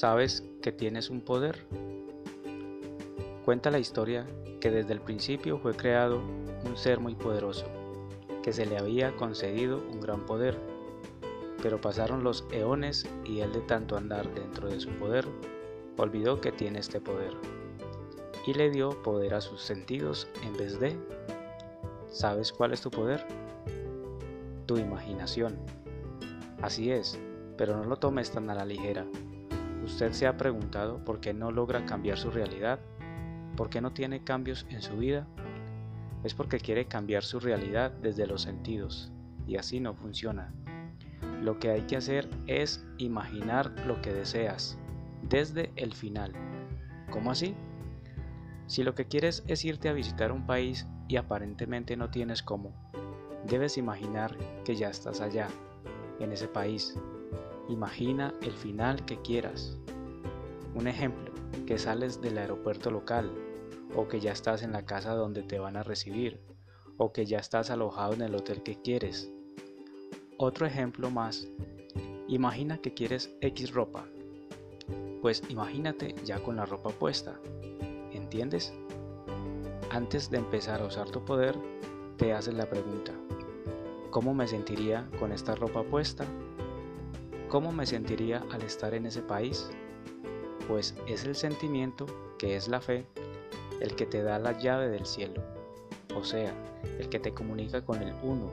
¿Sabes que tienes un poder? Cuenta la historia que desde el principio fue creado un ser muy poderoso, que se le había concedido un gran poder, pero pasaron los eones y él de tanto andar dentro de su poder, olvidó que tiene este poder, y le dio poder a sus sentidos en vez de... ¿Sabes cuál es tu poder? Tu imaginación. Así es, pero no lo tomes tan a la ligera ¿Usted se ha preguntado por qué no logra cambiar su realidad? ¿Por qué no tiene cambios en su vida? Es porque quiere cambiar su realidad desde los sentidos, y así no funciona. Lo que hay que hacer es imaginar lo que deseas, desde el final. ¿Cómo así? Si lo que quieres es irte a visitar un país y aparentemente no tienes cómo, debes imaginar que ya estás allá, en ese país, Imagina el final que quieras. Un ejemplo, que sales del aeropuerto local, o que ya estás en la casa donde te van a recibir, o que ya estás alojado en el hotel que quieres. Otro ejemplo más, imagina que quieres X ropa. Pues imagínate ya con la ropa puesta. ¿Entiendes? Antes de empezar a usar tu poder, te haces la pregunta, ¿cómo me sentiría con esta ropa puesta? ¿Cómo me sentiría al estar en ese país? Pues es el sentimiento, que es la fe, el que te da la llave del cielo, o sea, el que te comunica con el uno,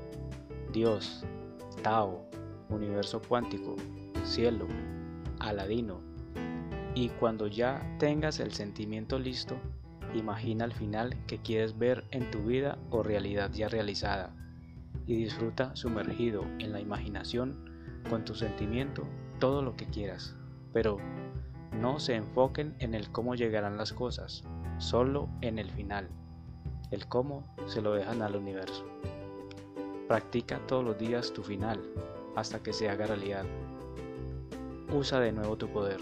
Dios, Tao, universo cuántico, cielo, Aladino. Y cuando ya tengas el sentimiento listo, imagina el final que quieres ver en tu vida o realidad ya realizada y disfruta sumergido en la imaginación con tu sentimiento todo lo que quieras, pero no se enfoquen en el cómo llegarán las cosas, solo en el final. El cómo se lo dejan al universo. Practica todos los días tu final hasta que se haga realidad. Usa de nuevo tu poder.